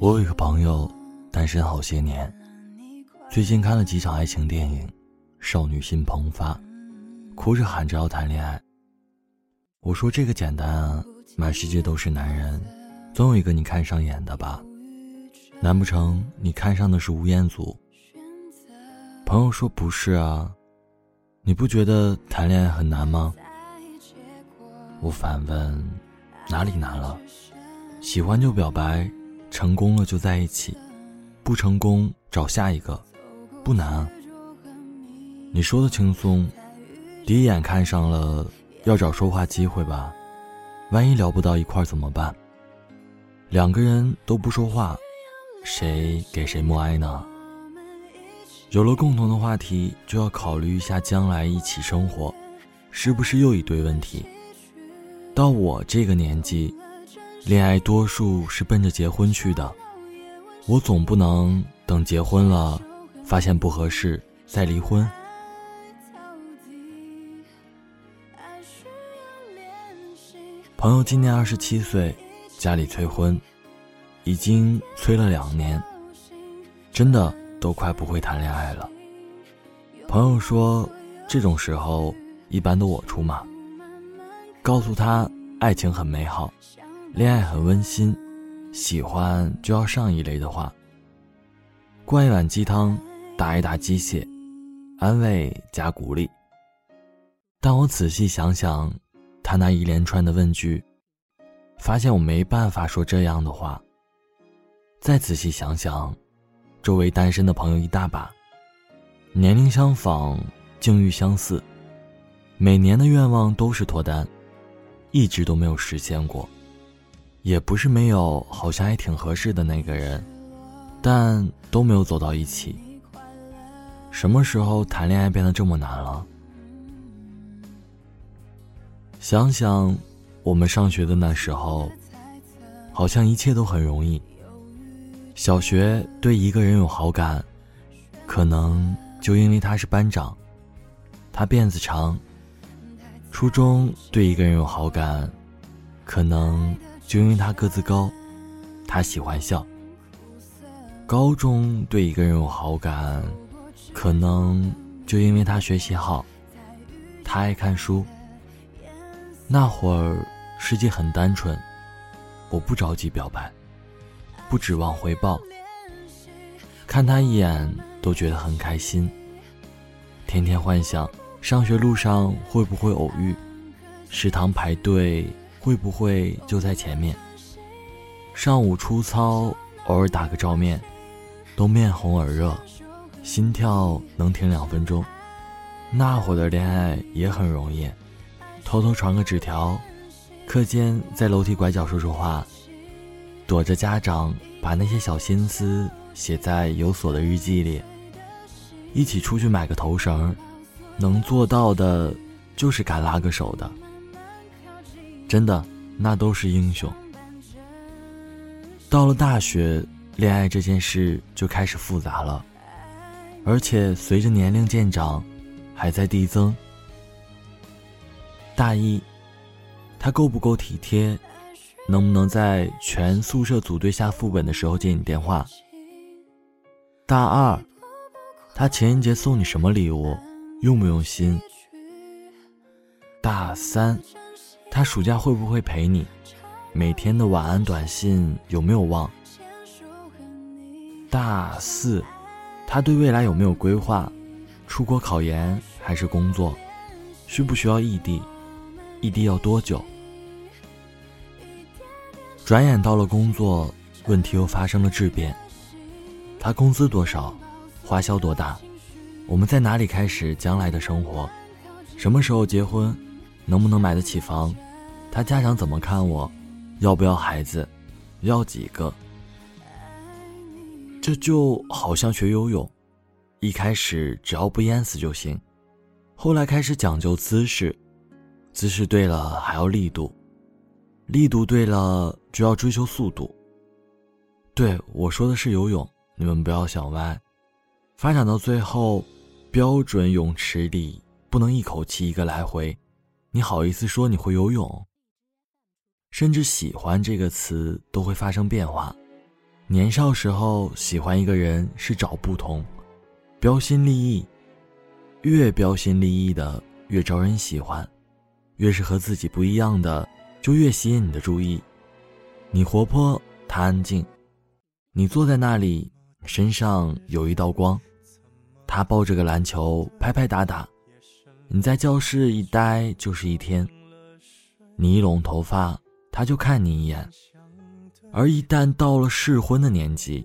我有一个朋友，单身好些年，最近看了几场爱情电影，少女心迸发，哭着喊着要谈恋爱。我说这个简单啊，满世界都是男人，总有一个你看上眼的吧？难不成你看上的是吴彦祖？朋友说不是啊，你不觉得谈恋爱很难吗？我反问，哪里难了？喜欢就表白。成功了就在一起，不成功找下一个，不难。你说的轻松，第一眼看上了，要找说话机会吧，万一聊不到一块怎么办？两个人都不说话，谁给谁默哀呢？有了共同的话题，就要考虑一下将来一起生活，是不是又一堆问题？到我这个年纪。恋爱多数是奔着结婚去的，我总不能等结婚了，发现不合适再离婚。朋友今年二十七岁，家里催婚，已经催了两年，真的都快不会谈恋爱了。朋友说，这种时候一般都我出马，告诉他爱情很美好。恋爱很温馨，喜欢就要上一类的话。灌一碗鸡汤，打一打鸡血，安慰加鼓励。但我仔细想想，他那一连串的问句，发现我没办法说这样的话。再仔细想想，周围单身的朋友一大把，年龄相仿，境遇相似，每年的愿望都是脱单，一直都没有实现过。也不是没有，好像还挺合适的那个人，但都没有走到一起。什么时候谈恋爱变得这么难了？想想我们上学的那时候，好像一切都很容易。小学对一个人有好感，可能就因为他是班长，他辫子长；初中对一个人有好感，可能。就因为他个子高，他喜欢笑。高中对一个人有好感，可能就因为他学习好，他爱看书。那会儿世界很单纯，我不着急表白，不指望回报。看他一眼都觉得很开心，天天幻想上学路上会不会偶遇，食堂排队。会不会就在前面？上午出操，偶尔打个照面，都面红耳热，心跳能停两分钟。那会儿的恋爱也很容易，偷偷传个纸条，课间在楼梯拐角说说话，躲着家长把那些小心思写在有锁的日记里。一起出去买个头绳，能做到的，就是敢拉个手的。真的，那都是英雄。到了大学，恋爱这件事就开始复杂了，而且随着年龄渐长，还在递增。大一，他够不够体贴？能不能在全宿舍组队下副本的时候接你电话？大二，他情人节送你什么礼物？用不用心？大三。他暑假会不会陪你？每天的晚安短信有没有忘？大四，他对未来有没有规划？出国考研还是工作？需不需要异地？异地要多久？转眼到了工作，问题又发生了质变。他工资多少？花销多大？我们在哪里开始将来的生活？什么时候结婚？能不能买得起房？他家长怎么看我？要不要孩子？要几个？这就好像学游泳，一开始只要不淹死就行，后来开始讲究姿势，姿势对了还要力度，力度对了就要追求速度。对我说的是游泳，你们不要想歪。发展到最后，标准泳池里不能一口气一个来回，你好意思说你会游泳？甚至“喜欢”这个词都会发生变化，年少时候喜欢一个人是找不同，标新立异，越标新立异的越招人喜欢，越是和自己不一样的就越吸引你的注意。你活泼，他安静；你坐在那里，身上有一道光，他抱着个篮球拍拍打打。你在教室一待就是一天。你一拢头发，他就看你一眼。而一旦到了适婚的年纪，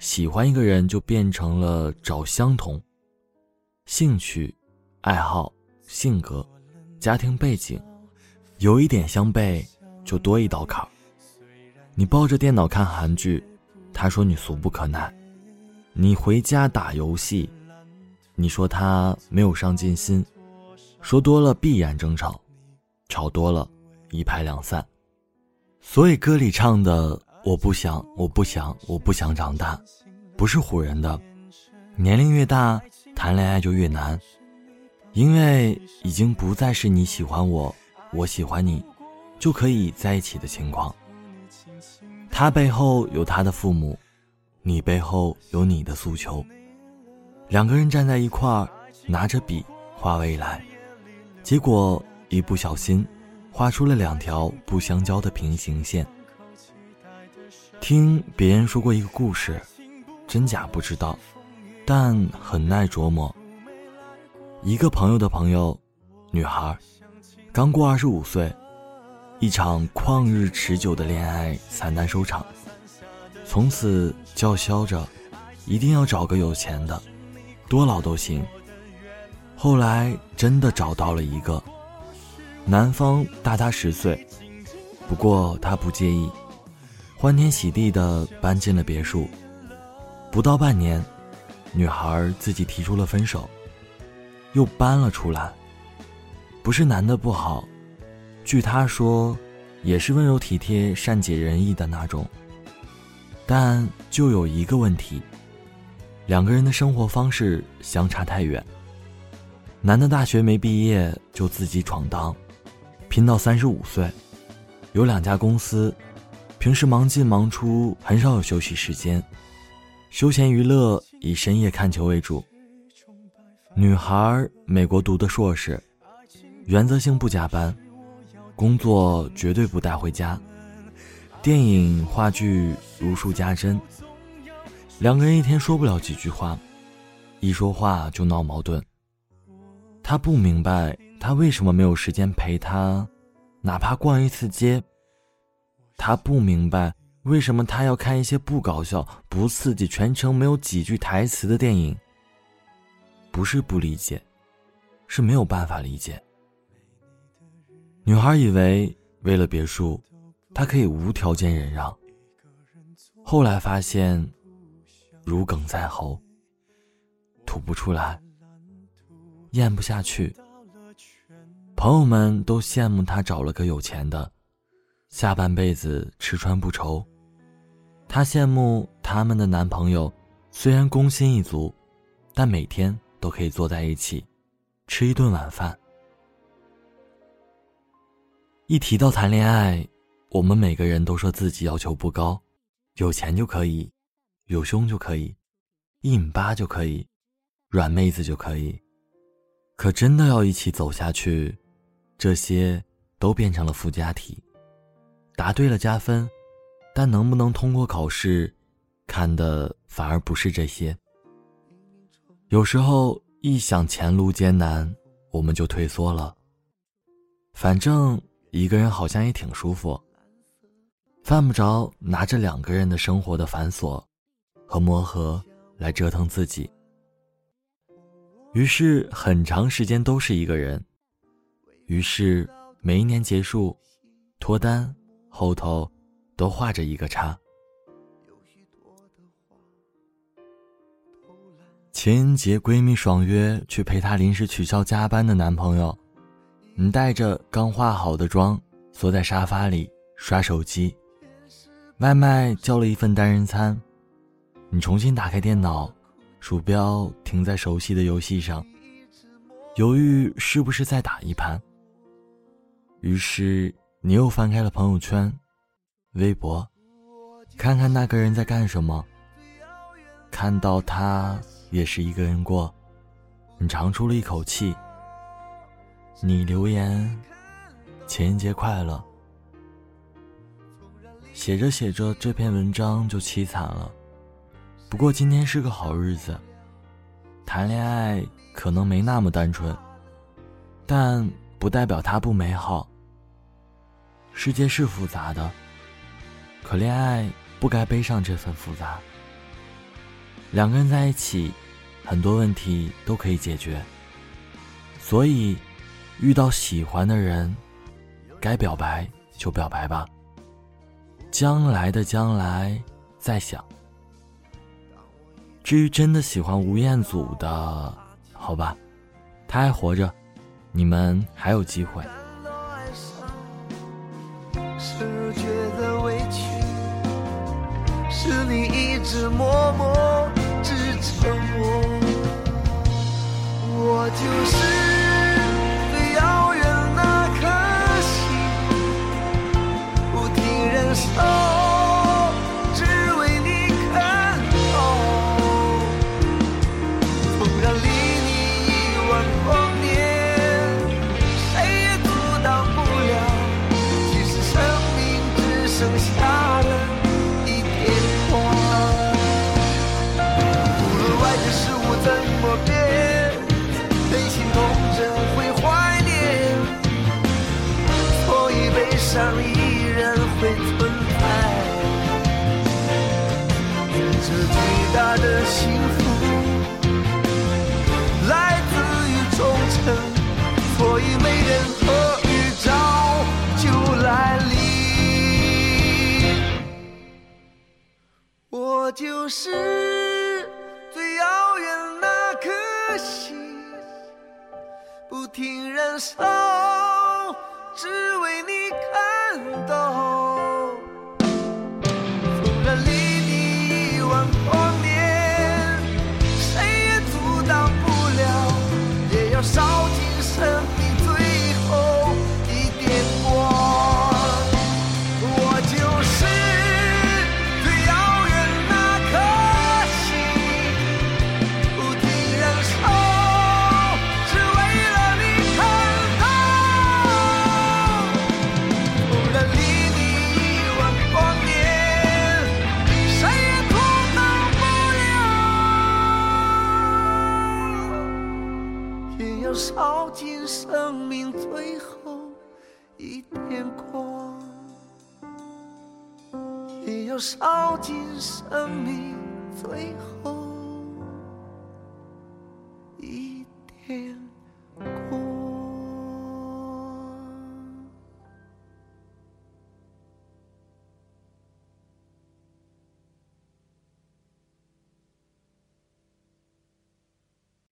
喜欢一个人就变成了找相同。兴趣、爱好、性格、家庭背景，有一点相悖，就多一道坎儿。你抱着电脑看韩剧，他说你俗不可耐；你回家打游戏，你说他没有上进心。说多了必然争吵，吵多了一拍两散。所以歌里唱的“我不想，我不想，我不想长大”，不是唬人的。年龄越大，谈恋爱就越难，因为已经不再是你喜欢我，我喜欢你，就可以在一起的情况。他背后有他的父母，你背后有你的诉求，两个人站在一块儿，拿着笔画未来。结果一不小心，画出了两条不相交的平行线。听别人说过一个故事，真假不知道，但很耐琢磨。一个朋友的朋友，女孩，刚过二十五岁，一场旷日持久的恋爱惨淡收场，从此叫嚣着，一定要找个有钱的，多老都行。后来真的找到了一个，男方大他十岁，不过他不介意，欢天喜地的搬进了别墅。不到半年，女孩自己提出了分手，又搬了出来。不是男的不好，据他说，也是温柔体贴、善解人意的那种。但就有一个问题，两个人的生活方式相差太远。男的大学没毕业就自己闯荡，拼到三十五岁，有两家公司，平时忙进忙出，很少有休息时间，休闲娱乐以深夜看球为主。女孩美国读的硕士，原则性不加班，工作绝对不带回家，电影话剧如数家珍。两个人一天说不了几句话，一说话就闹矛盾。他不明白他为什么没有时间陪他，哪怕逛一次街。他不明白为什么他要看一些不搞笑、不刺激、全程没有几句台词的电影。不是不理解，是没有办法理解。女孩以为为了别墅，他可以无条件忍让。后来发现，如鲠在喉，吐不出来。咽不下去，朋友们都羡慕她找了个有钱的，下半辈子吃穿不愁。她羡慕他们的男朋友，虽然工薪一族，但每天都可以坐在一起，吃一顿晚饭。一提到谈恋爱，我们每个人都说自己要求不高，有钱就可以，有胸就可以，一米八就可以，软妹子就可以。可真的要一起走下去，这些都变成了附加题。答对了加分，但能不能通过考试，看的反而不是这些。有时候一想前路艰难，我们就退缩了。反正一个人好像也挺舒服，犯不着拿着两个人的生活的繁琐和磨合来折腾自己。于是很长时间都是一个人，于是每一年结束，脱单后头都画着一个叉。情人节闺蜜爽约去陪她临时取消加班的男朋友，你带着刚化好的妆，坐在沙发里刷手机，外卖叫了一份单人餐，你重新打开电脑。鼠标停在熟悉的游戏上，犹豫是不是再打一盘。于是你又翻开了朋友圈、微博，看看那个人在干什么。看到他也是一个人过，你长出了一口气。你留言：“情人节快乐。”写着写着，这篇文章就凄惨了。不过今天是个好日子，谈恋爱可能没那么单纯，但不代表它不美好。世界是复杂的，可恋爱不该背上这份复杂。两个人在一起，很多问题都可以解决。所以，遇到喜欢的人，该表白就表白吧。将来的将来，再想。至于真的喜欢吴彦祖的，好吧，他还活着，你们还有机会。是你一直默默。沉默，我就是伤依然会存在，这最大的幸福来自于忠诚，所以没任何预兆就来临。我就是最遥远那颗星，不停燃烧。一点光，也要烧尽生命最后。